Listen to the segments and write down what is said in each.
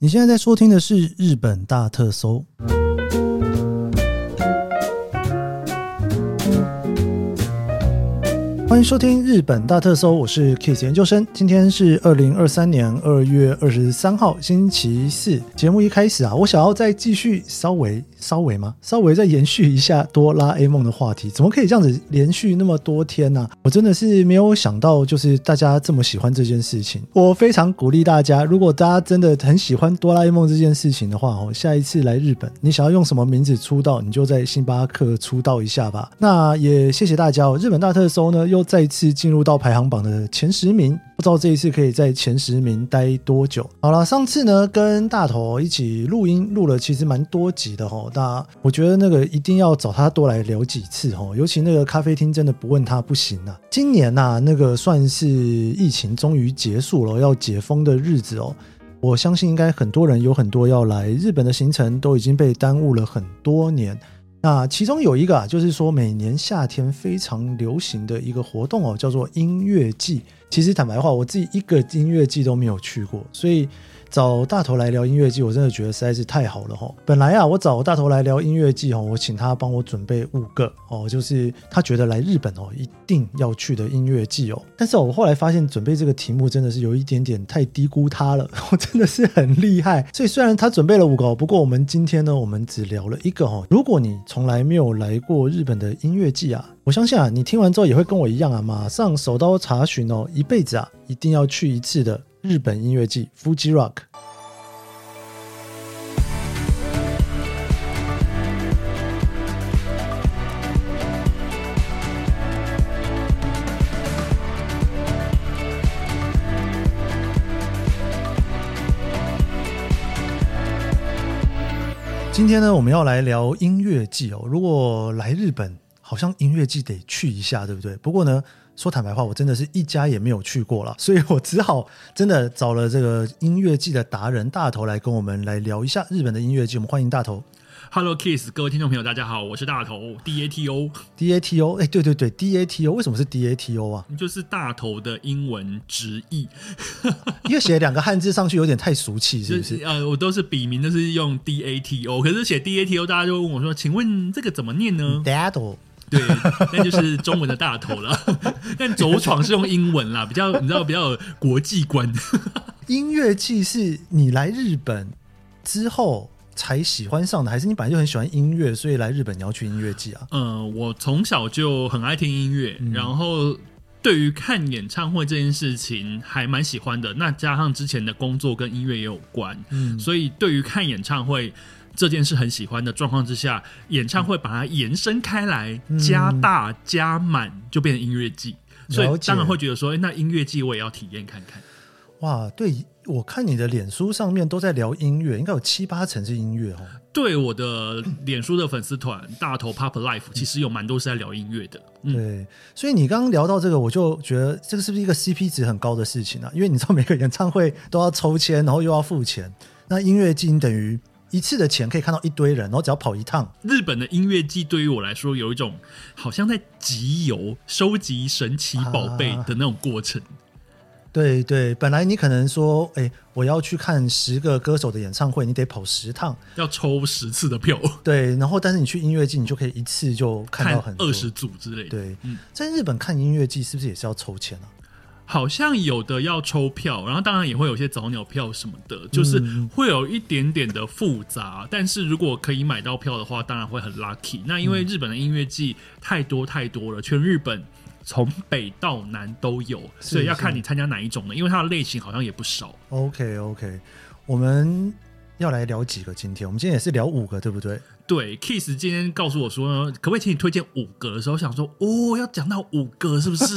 你现在在收听的是日本大特搜。欢迎收听日本大特搜，我是 Kiss 研究生。今天是二零二三年二月二十三号，星期四。节目一开始啊，我想要再继续稍微稍微吗？稍微再延续一下哆啦 A 梦的话题。怎么可以这样子连续那么多天呢、我真的是没有想到，就是大家这么喜欢这件事情。我非常鼓励大家，如果大家真的很喜欢哆啦 A 梦这件事情的话哦，下一次来日本，你想要用什么名字出道，你就在星巴克出道一下吧。那也谢谢大家哦。日本大特搜呢，又又再次进入到排行榜的前十名，不知道这一次可以在前十名待多久。好了，上次呢跟大头一起录音录了，其实蛮多集的哈。那我觉得那个一定要找他多来聊几次哈，尤其那个咖啡厅真的不问他不行啊。今年呐，那个算是疫情终于结束了，要解封的日子哦。我相信应该很多人有很多要来日本的行程都已经被耽误了很多年。那其中有一个啊，就是说每年夏天非常流行的一个活动哦，叫做音乐季。其实坦白话，我自己一个音乐季都没有去过，所以。找大头来聊音乐季，我真的觉得实在是太好了哈。本来啊，我找大头来聊音乐季哈，我请他帮我准备五个哦，就是他觉得来日本哦一定要去的音乐季哦。但是我后来发现准备这个题目真的是有一点点太低估他了，我真的是很厉害。所以虽然他准备了五个，不过我们今天呢，我们只聊了一个哈。如果你从来没有来过日本的音乐季啊，我相信啊，你听完之后也会跟我一样啊，马上手刀查询哦，一辈子啊一定要去一次的。日本音乐季 Fuji Rock。今天呢，我们要来聊音乐季哦。如果来日本，好像音乐季得去一下，对不对？不过呢。说坦白话，我真的是一家也没有去过了，所以我只好真的找了这个音乐季的达人大头来跟我们来聊一下日本的音乐季。我们欢迎大头。Hello Kiss，各位听众朋友，大家好，我是大头 D A T O D A T O。哎，对对对，D A T O，为什么是 D A T O 啊？就是大头的英文直译，因为写两个汉字上去有点太俗气，是不是？呃，我都是笔名都是用 D A T O，可是写 D A T O，大家就问我说：“请问这个怎么念呢？” Dado。对，那就是中文的大头了。但走闯是用英文啦，比较你知道比较有国际观。音乐季是你来日本之后才喜欢上的，还是你本来就很喜欢音乐，所以来日本你要去音乐季啊？嗯，我从小就很爱听音乐，嗯、然后对于看演唱会这件事情还蛮喜欢的。那加上之前的工作跟音乐也有关，嗯，所以对于看演唱会。这件事很喜欢的状况之下，演唱会把它延伸开来，嗯、加大加满，就变成音乐季。所以当然会觉得说，那音乐季我也要体验看看。哇，对，我看你的脸书上面都在聊音乐，应该有七八成是音乐哦。对，我的脸书的粉丝团大头 Pop Life 其实有蛮多是在聊音乐的。嗯、对，所以你刚刚聊到这个，我就觉得这个是不是一个 CP 值很高的事情啊？因为你知道每个演唱会都要抽签，然后又要付钱，那音乐季等于。一次的钱可以看到一堆人，然后只要跑一趟。日本的音乐季对于我来说有一种好像在集邮、收集神奇宝贝的那种过程。啊、对对，本来你可能说，哎，我要去看十个歌手的演唱会，你得跑十趟，要抽十次的票。对，然后但是你去音乐季，你就可以一次就看到很二十组之类的。对，嗯、在日本看音乐季是不是也是要抽签啊？好像有的要抽票，然后当然也会有些早鸟票什么的，就是会有一点点的复杂。嗯、但是如果可以买到票的话，当然会很 lucky。那因为日本的音乐季太多太多了，全日本从北到南都有，所以要看你参加哪一种的，因为它的类型好像也不少。OK OK，我们要来聊几个今天，我们今天也是聊五个，对不对？对，Kiss 今天告诉我说，可不可以请你推荐五个的时候，我想说哦，要讲到五个是不是？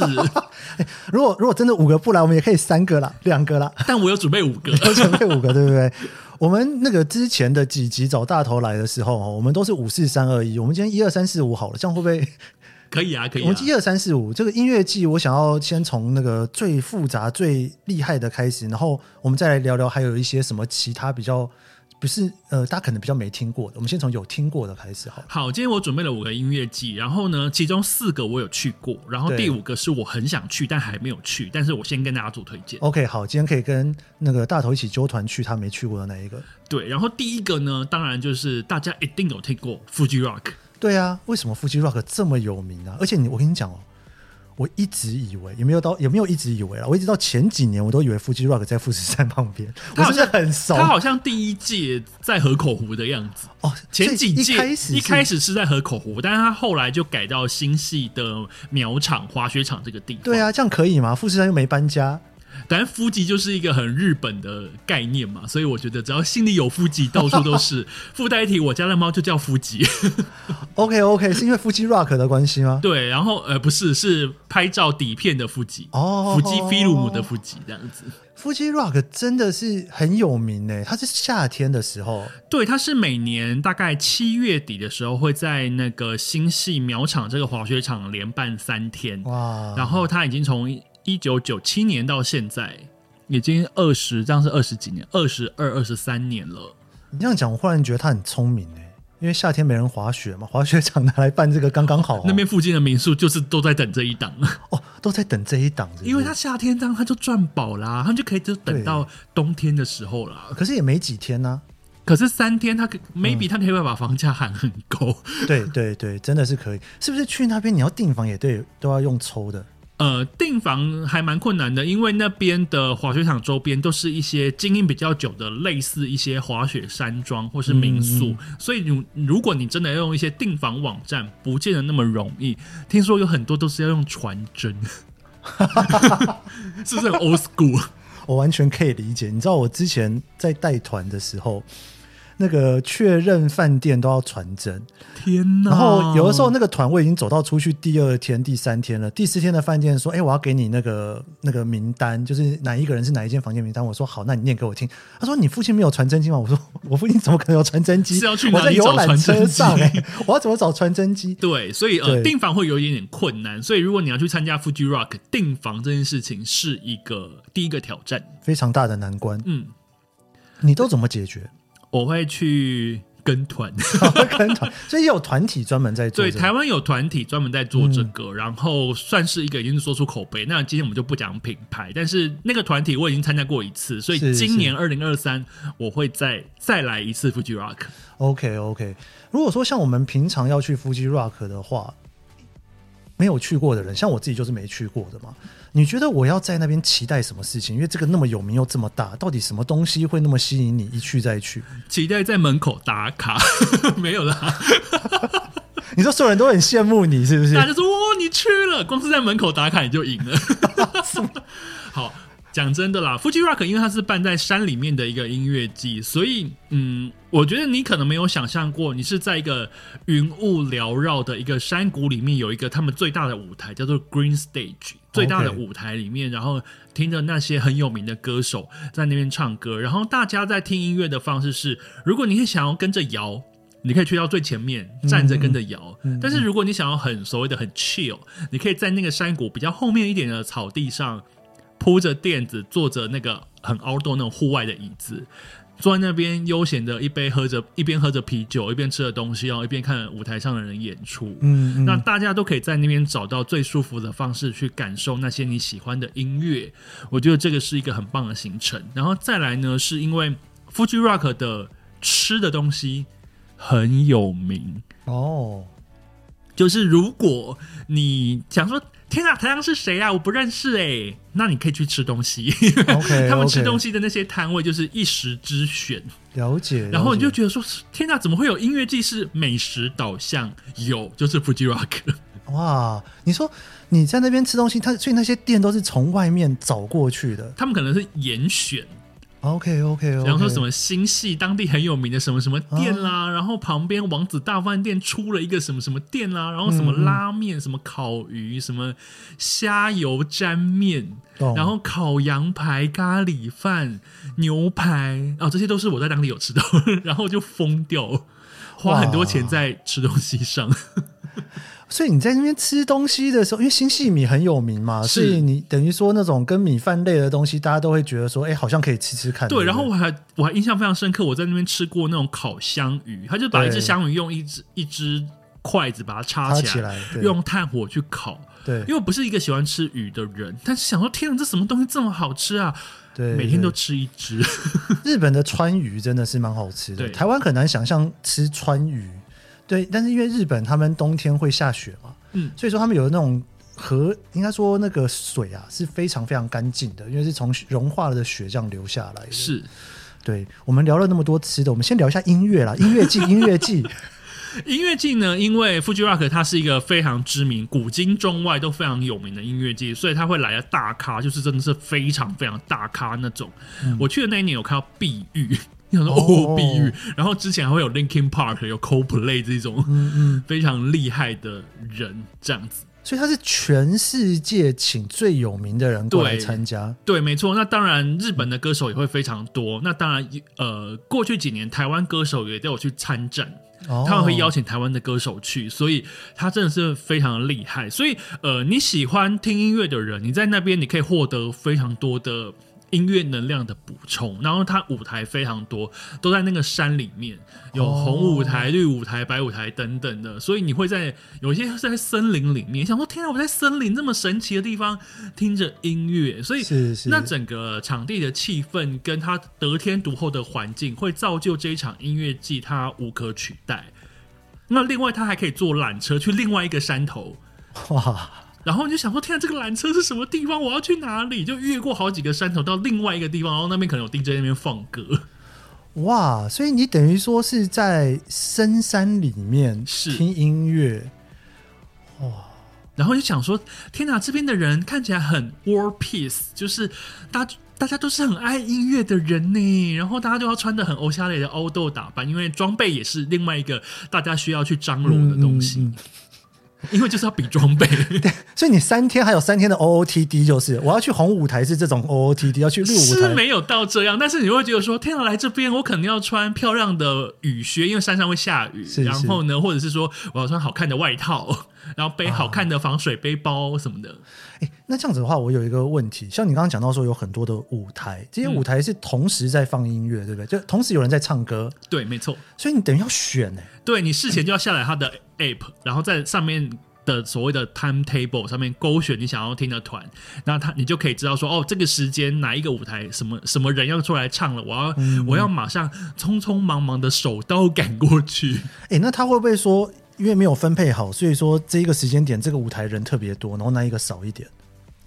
如果如果真的五个不来，我们也可以三个啦，两个啦。但我有准备五个，有准备五个，对不对？我们那个之前的几集找大头来的时候，我们都是五四三二一。我们今天一二三四五好了，这样会不会 可以啊？可以啊。我们一二三四五这个音乐季，我想要先从那个最复杂、最厉害的开始，然后我们再来聊聊，还有一些什么其他比较。不是呃，大家可能比较没听过的，我们先从有听过的开始好。好，今天我准备了五个音乐季，然后呢，其中四个我有去过，然后第五个是我很想去但还没有去，但是我先跟大家做推荐。OK，好，今天可以跟那个大头一起揪团去他没去过的那一个。对，然后第一个呢，当然就是大家一定有听过 Fuji Rock。对啊，为什么 Fuji Rock 这么有名啊？而且你，我跟你讲哦。我一直以为有没有到有没有一直以为啊？我一直到前几年我都以为 Fuji Rock 在富士山旁边，我是很熟。他好像第一届在河口湖的样子哦，前几届一开始一开始是在河口湖，但是他后来就改到新系的苗场滑雪场这个地方。对啊，这样可以吗？富士山又没搬家。但腹肌就是一个很日本的概念嘛，所以我觉得只要心里有腹肌，到处都是。附带一提，我家的猫就叫腹肌。OK OK，是因为 Fuji Rock 的关系吗？对，然后呃不是，是拍照底片的腹肌哦，富吉菲鲁姆的腹肌这样子。Fuji Rock 真的是很有名诶，它是夏天的时候，对，它是每年大概七月底的时候会在那个新系苗场这个滑雪场连办三天哇，然后它已经从。一九九七年到现在，已经二十，这样是二十几年，二十二、二十三年了。你这样讲，我忽然觉得他很聪明哎，因为夏天没人滑雪嘛，滑雪场拿来办这个刚刚好，哦。那边附近的民宿就是都在等这一档哦，都在等这一档，因为他夏天这样他就赚饱啦，他就可以就等到冬天的时候啦。可是也没几天呢，啊，可是三天他可 maybe 他可以把房价喊很高。嗯、对对对，真的是可以。是不是去那边你要订房也对，都要用抽的？呃，订房还蛮困难的，因为那边的滑雪场周边都是一些经营比较久的，类似一些滑雪山庄或是民宿，嗯嗯，所以如如果你真的要用一些订房网站，不见得那么容易。听说有很多都是要用传真，是不是很 old school？我完全可以理解。你知道我之前在带团的时候。那个确认饭店都要传真，天哪！然后有的时候那个团我已经走到出去第二天、第三天了，第四天的饭店说：“哎，我要给你那个那个名单，就是哪一个人是哪一间房间名单。”我说：“好，那你念给我听。”他说：“你附近没有传真机吗？”我说：“ 我附近怎么可能有传真机？是要去哪里我在游览车上找传真机？我要怎么找传真机？”对，所以呃，订房会有一点点困难。所以如果你要去参加 Fuji Rock，订房这件事情是一个第一个挑战，非常大的难关。嗯，你都怎么解决？我会去。跟团，跟团，所以也有团体专门在做。对，台湾有团体专门在做这个，嗯，然后算是一个已经说出口碑。那今天我们就不讲品牌，但是那个团体我已经参加过一次，所以今年二零二三我会再再来一次 Fuji Rock。OK OK，如果说像我们平常要去 Fuji Rock 的话，没有去过的人，像我自己就是没去过的嘛。你觉得我要在那边期待什么事情？因为这个那么有名又这么大，到底什么东西会那么吸引你一去再去？期待在门口打卡，没有啦。你说所有人都很羡慕你，是不是？大家说哇，你去了，光是在门口打卡你就赢了。好。讲真的啦，Fuji Rock 因为它是办在山里面的一个音乐季，所以嗯，我觉得你可能没有想象过，你是在一个云雾缭绕的一个山谷里面，有一个他们最大的舞台，叫做 Green Stage，最大的舞台里面，然后听着那些很有名的歌手在那边唱歌，然后大家在听音乐的方式是，如果你想要跟着摇，你可以去到最前面站着跟着摇，但是如果你想要很所谓的很 chill，你可以在那个山谷比较后面一点的草地上。铺着垫子，坐着那个很 outdoor 那种户外的椅子，坐在那边悠闲的，一杯喝着，一边喝着啤酒，一边吃着东西，然后一边看舞台上的人演出。嗯，嗯，那大家都可以在那边找到最舒服的方式去感受那些你喜欢的音乐。我觉得这个是一个很棒的行程。然后再来呢，是因为 Fuji Rock 的吃的东西很有名哦，就是如果你想说。天啊，台上是谁啊？我不认识哎。那你可以去吃东西。Okay, 他们吃东西的那些摊位就是一时之选。了解。然后你就觉得说，天啊，怎么会有音乐季是美食导向？有，就是 Fuji Rock。哇，你说你在那边吃东西，他所以那些店都是从外面找过去的。他们可能是严选。OK OK，然、后说什么新系当地很有名的什么什么店啦，啊、然后旁边王子大饭店出了一个什么什么店啦，然后什么拉面、嗯、什么烤鱼、什么虾油沾面，然后烤羊排、咖喱饭、牛排哦，这些都是我在当地有吃到，然后就疯掉，花很多钱在吃东西上。所以你在那边吃东西的时候，因为新细米很有名嘛，是所以你等于说那种跟米饭类的东西，大家都会觉得说，哎、欸，好像可以吃吃看。对，然后我还我还印象非常深刻，我在那边吃过那种烤香鱼，他就把一只香鱼用一只一只筷子把它插起来，用炭火去烤。对，因为我不是一个喜欢吃鱼的人，但是想说，天啊，这什么东西这么好吃啊？对，每天都吃一只。日本的川鱼真的是蛮好吃的，对台湾很难想象吃川鱼。对，但是因为日本他们冬天会下雪嘛，嗯，所以说他们有那种河，应该说那个水啊是非常非常干净的，因为是从融化了的雪这样流下来的。是，对，我们聊了那么多吃的，我们先聊一下音乐啦，音乐季，音乐季，音乐季呢，因为 Fuji Rock 它是一个非常知名、古今中外都非常有名的音乐季，所以它会来的大咖就是真的是非常非常大咖那种。嗯、我去的那一年有看到碧玉。想说哦，碧玉，然后之前还会有 Linkin Park，有 Coldplay 这种非常厉害的人这样子，所以他是全世界请最有名的人过来参加。对，对，没错。那当然，日本的歌手也会非常多。那当然，呃，过去几年台湾歌手也都有去参战，哦、他们会邀请台湾的歌手去，所以他真的是非常厉害。所以，呃，你喜欢听音乐的人，你在那边你可以获得非常多的。音乐能量的补充，然后它舞台非常多，都在那个山里面，有红舞台、绿舞台、白舞台等等的，所以你会在有些是在森林里面，想说天啊，我在森林这么神奇的地方听着音乐，所以是是，那整个场地的气氛跟它得天独厚的环境，会造就这一场音乐季它无可取代。那另外，它还可以坐缆车去另外一个山头，哇！然后你就想说，天啊，这个缆车是什么地方？我要去哪里？就越过好几个山头到另外一个地方，然后那边可能有 DJ 那边放歌。哇！所以你等于说是在深山里面听音乐。哇！然后就想说，天哪，这边的人看起来很 war peace，就是大家大家都是很爱音乐的人呢。然后大家就要穿得很欧夏类的欧豆打扮，因为装备也是另外一个大家需要去张罗的东西。嗯嗯嗯 因为就是要比装备，对，所以你三天还有三天的 OOTD，就是我要去红舞台是这种 OOTD，要去绿舞台。是没有到这样，但是你会觉得说，天啊，来这边我肯定要穿漂亮的雨靴，因为山上会下雨，是是。然后呢，或者是说我要穿好看的外套，然后背好看的防水背包什么的。哎、啊，那这样子的话，我有一个问题，像你刚刚讲到说有很多的舞台，这些舞台是同时在放音乐，对不对？就同时有人在唱歌，对，没错。所以你等于要选呢？对，你事前就要下载他的 app，然后在上面的所谓的 timetable 上面勾选你想要听的团，那他你就可以知道说，哦，这个时间哪一个舞台什么什么人要出来唱了，我要、嗯、我要马上匆匆忙忙的手刀赶过去。哎，那他会不会说，因为没有分配好，所以说这一个时间点这个舞台人特别多，然后那一个少一点？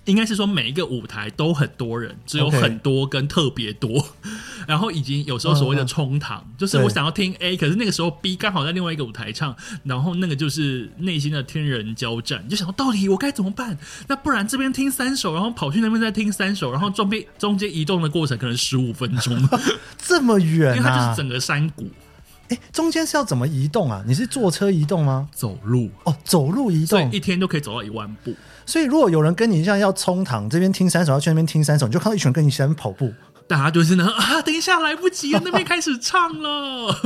应该是说每一个舞台都很多人，只有很多跟特别多. 然后已经有时候所谓的冲堂，嗯嗯就是我想要听 A，可是那个时候 B 刚好在另外一个舞台唱，然后那个就是内心的天人交战，就想说到底我该怎么办？那不然这边听三首，然后跑去那边再听三首，然后中间中间移动的过程可能十五分钟，这么远啊？因为它就是整个山谷。哎，中间是要怎么移动啊？你是坐车移动吗？走路哦，走路移动，一天都可以走到一万步。所以，如果有人跟你一样要冲堂，这边听三首，要去那边听三首，你就看到一群人跟你一起在跑步，大家就是呢啊，等一下来不及了，那边开始唱了，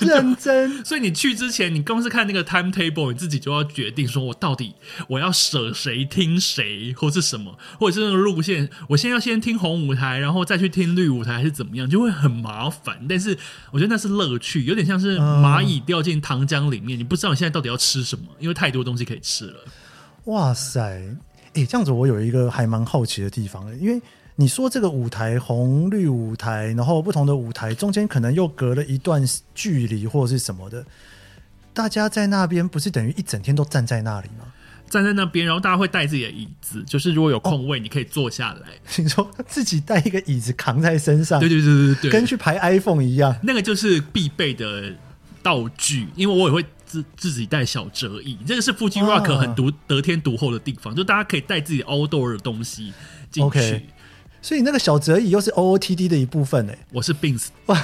认真。所以你去之前，你光是看那个 timetable，你自己就要决定说，我到底我要舍谁听谁，或是什么，或者是那个路线，我先要先听红舞台，然后再去听绿舞台，还是怎么样，就会很麻烦。但是我觉得那是乐趣，有点像是蚂蚁掉进糖浆里面，你不知道你现在到底要吃什么，因为太多东西可以吃了。哇塞，哎，这样子我有一个还蛮好奇的地方，因为你说这个舞台红绿舞台，然后不同的舞台中间可能又隔了一段距离或者是什么的，大家在那边不是等于一整天都站在那里吗？站在那边，然后大家会带自己的椅子，就是如果有空位，你可以坐下来。你、哦、说自己带一个椅子扛在身上，对对对对对，跟去排 iPhone 一样，那个就是必备的道具，因为我也会。自自己带小折椅，这个是 Fuji Rock 很独得天独厚的地方，就大家可以带自己 outdoor 的东西进去。Okay, 所以那个小折椅又是 OOTD 的一部分诶。我是哇，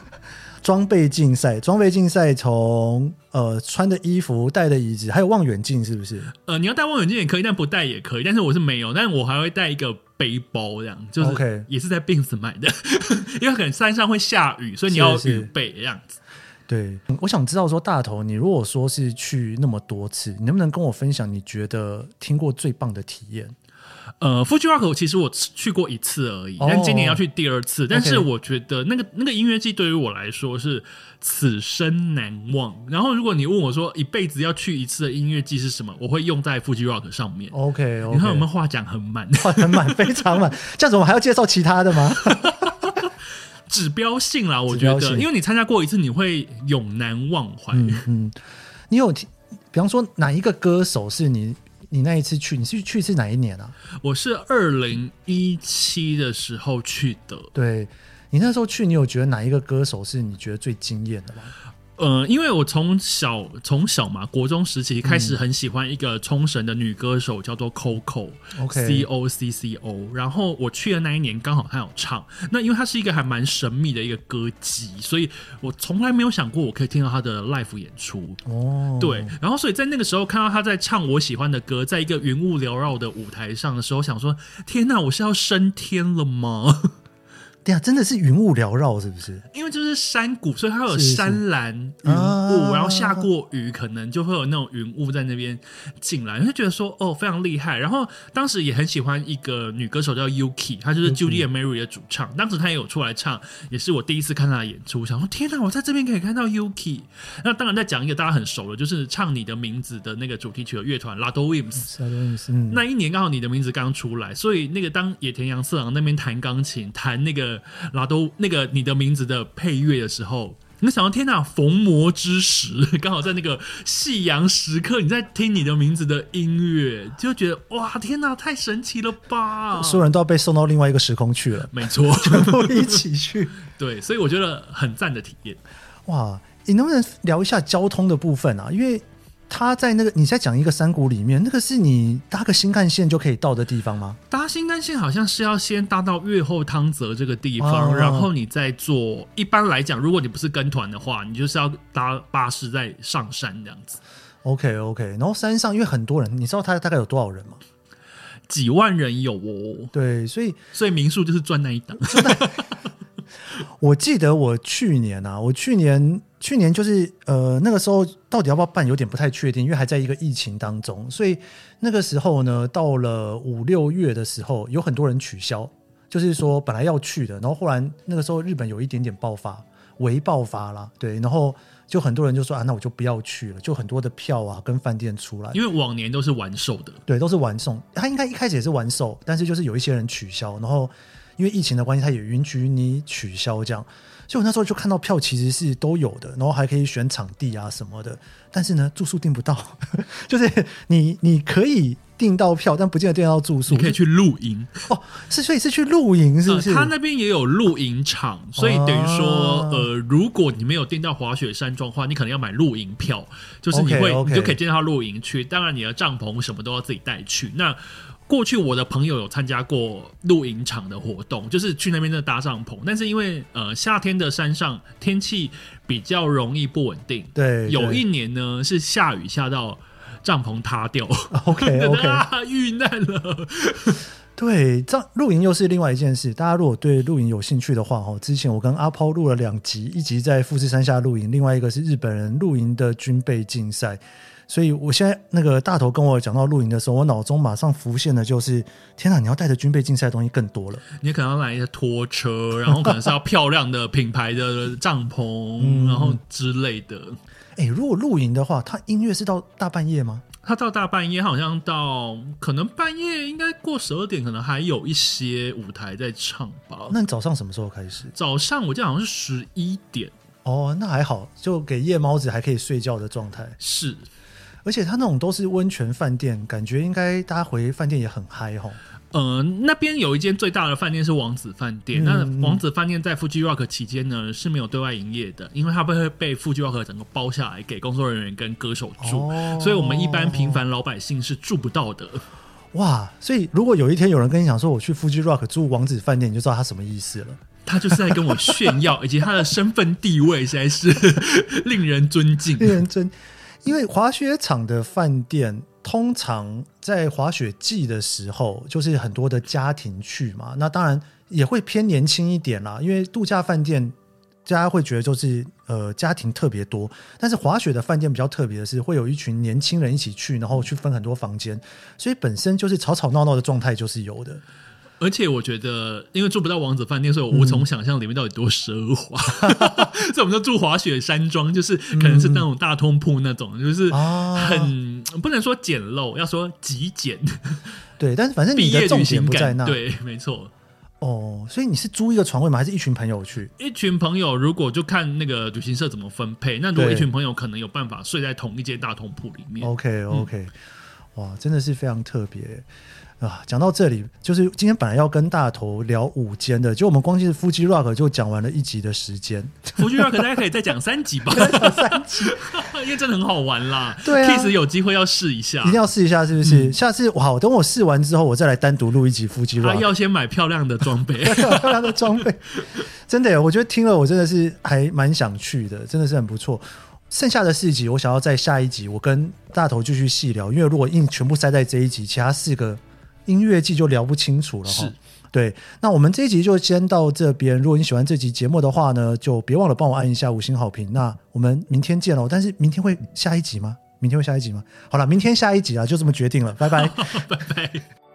装备竞赛，装备竞赛从呃穿的衣服、带的椅子，还有望远镜，是不是？呃，你要带望远镜也可以，但不带也可以。但是我是没有，但是我还会带一个背包，这样就是 OK，也是在 Beams 买的，因为可能山上会下雨，所以你要预备这样子。对，我想知道说大头，你如果说是去那么多次，你能不能跟我分享你觉得听过最棒的体验？呃，Fuji Rock 其实我去过一次而已，但今年要去第二次。Oh, 但是我觉得那个那个音乐季对于我来说是此生难忘。然后如果你问我说一辈子要去一次的音乐季是什么，我会用在 Fuji Rock 上面。OK，, okay. 你看我们话讲很满，话很满，非常满。这样子我们还要介绍其他的吗？指标性啦，我觉得，因为你参加过一次，你会永难忘怀。嗯，嗯，你有比方说哪一个歌手是你？你那一次去，你是去是哪一年啊？我是二零一七的时候去的。对，你那时候去，你有觉得哪一个歌手是你觉得最惊艳的吗？呃，因为我从小从小嘛，国中时期开始很喜欢一个冲绳的女歌手，叫做 Coco，OK，C O C C O。然后我去的那一年刚好她有唱，那因为她是一个还蛮神秘的一个歌姬，所以我从来没有想过我可以听到她的 live 演出。哦，对，然后所以在那个时候看到她在唱我喜欢的歌，在一个云雾缭绕的舞台上的时候，想说：天哪，我是要升天了吗？对呀，真的是云雾缭绕，是不是？因为就是山谷，所以它有山岚云雾，然后下过雨，可能就会有那种云雾在那边进来，就觉得说哦，非常厉害。然后当时也很喜欢一个女歌手叫 Yuki，她就是 Judy and Mary 的主唱。当时她也有出来唱，也是我第一次看她的演出，想说天哪，我在这边可以看到 Yuki。那当然在讲一个大家很熟的，就是唱你的名字的那个主题曲的乐团 RADWIMPS。嗯、那一年刚好你的名字刚出来，所以那个当野田洋次郎那边弹钢琴，弹那个。拉都那个你的名字的配乐的时候，你想到天哪，逢魔之时，刚好在那个夕阳时刻，你在听你的名字的音乐，就觉得哇，天哪，太神奇了吧！所有人都要被送到另外一个时空去了，没错，全部一起去。对，所以我觉得很赞的体验。哇，你能不能聊一下交通的部分啊？因为他在那个你在讲一个山谷里面，那个是你搭个新干线就可以到的地方吗？搭新干线好像是要先搭到越后汤泽这个地方，啊、然后你再坐。一般来讲，如果你不是跟团的话，你就是要搭巴士再上山这样子。OK OK，然后山上因为很多人，你知道他大概有多少人吗？几万人有哦。对，所以所以民宿就是赚那一档。我记得我去年啊，我去年。去年就是呃那个时候到底要不要办有点不太确定，因为还在一个疫情当中，所以那个时候呢，到了五六月的时候，有很多人取消，就是说本来要去的，然后忽然那个时候日本有一点点爆发，微爆发啦，对，然后就很多人就说啊，那我就不要去了，就很多的票啊跟饭店出来，因为往年都是完售的，对，都是完售，他应该一开始也是完售，但是就是有一些人取消，然后因为疫情的关系，他也允许你取消这样。所以我那时候就看到票其实是都有的，然后还可以选场地啊什么的，但是呢住宿订不到，就是你你可以订到票，但不见得订到住宿。你可以去露营哦，是所以是去露营是不是？呃、他那边也有露营场，所以等于说、啊、呃，如果你没有订到滑雪山庄的话，你可能要买露营票，就是你会你就可以进到露营区，当然你的帐篷什么都要自己带去。那过去我的朋友有参加过露营场的活动，就是去那边的搭帐篷，但是因为呃夏天的山上天气比较容易不稳定，对，有一年呢是下雨下到帐篷塌掉，OK OK，遇难了。对，这露营又是另外一件事。大家如果对露营有兴趣的话，哦，之前我跟阿抛录了两集，一集在富士山下露营，另外一个是日本人露营的军备竞赛。所以，我现在那个大头跟我讲到露营的时候，我脑中马上浮现的就是：天哪，你要带着军备竞赛的东西更多了。你可能要买一些拖车，然后可能是要漂亮的品牌的帐篷，嗯、然后之类的。哎、欸，如果露营的话，它音乐是到大半夜吗？它到大半夜，好像到可能半夜应该过十二点，可能还有一些舞台在唱吧。那你早上什么时候开始？早上我记得好像是十一点。哦，那还好，就给夜猫子还可以睡觉的状态。是。而且他那种都是温泉饭店，感觉应该大家回饭店也很嗨吼。呃，那边有一间最大的饭店是王子饭店。嗯、那王子饭店在 Fuji Rock 期间呢是没有对外营业的，因为它会被 Fuji Rock 整个包下来给工作人员跟歌手住，哦、所以我们一般平凡老百姓是住不到的。哇！所以如果有一天有人跟你讲说我去 Fuji Rock 住王子饭店，你就知道他什么意思了。他就是在跟我炫耀，以及他的身份地位实在是令人尊敬，令人尊。因为滑雪场的饭店通常在滑雪季的时候，就是很多的家庭去嘛，那当然也会偏年轻一点啦。因为度假饭店大家会觉得就是呃家庭特别多，但是滑雪的饭店比较特别的是，会有一群年轻人一起去，然后去分很多房间，所以本身就是吵吵闹闹的状态就是有的。而且我觉得，因为住不到王子饭店，所以我无从想象里面到底多奢华。所以我们就住滑雪山庄，就是可能是那种大通铺那种，就是很不能说简陋，要说极简。对，但是反正你的重点不在那。对，没错。哦，所以你是租一个床位吗？还是一群朋友去？一群朋友，如果就看那个旅行社怎么分配。那如果一群朋友可能有办法睡在同一间大通铺里面。OK，OK，、哇，真的是非常特别。啊，讲到这里，就是今天本来要跟大头聊五间的，就我们光是 Fuji Rock 就讲完了一集的时间。Fuji Rock 大家可以再讲三集吧，三集，因为真的很好玩啦。对啊，Kiss 有机会要试一下，一定要试一下，是不是？嗯、下次好，等我试完之后，我再来单独录一集 Fuji Rock。要先买漂亮的装备，漂亮的装备，真的，我觉得听了我真的是还蛮想去的，真的是很不错。剩下的四集，我想要在下一集我跟大头继续细聊，因为如果硬全部塞在这一集，其他四个。音乐季就聊不清楚了哈，是对。那我们这一集就先到这边。如果你喜欢这集节目的话呢，就别忘了帮我按一下五星好评。那我们明天见喽。但是明天会下一集吗？明天会下一集吗？好了，明天下一集啊，就这么决定了。拜拜，拜拜。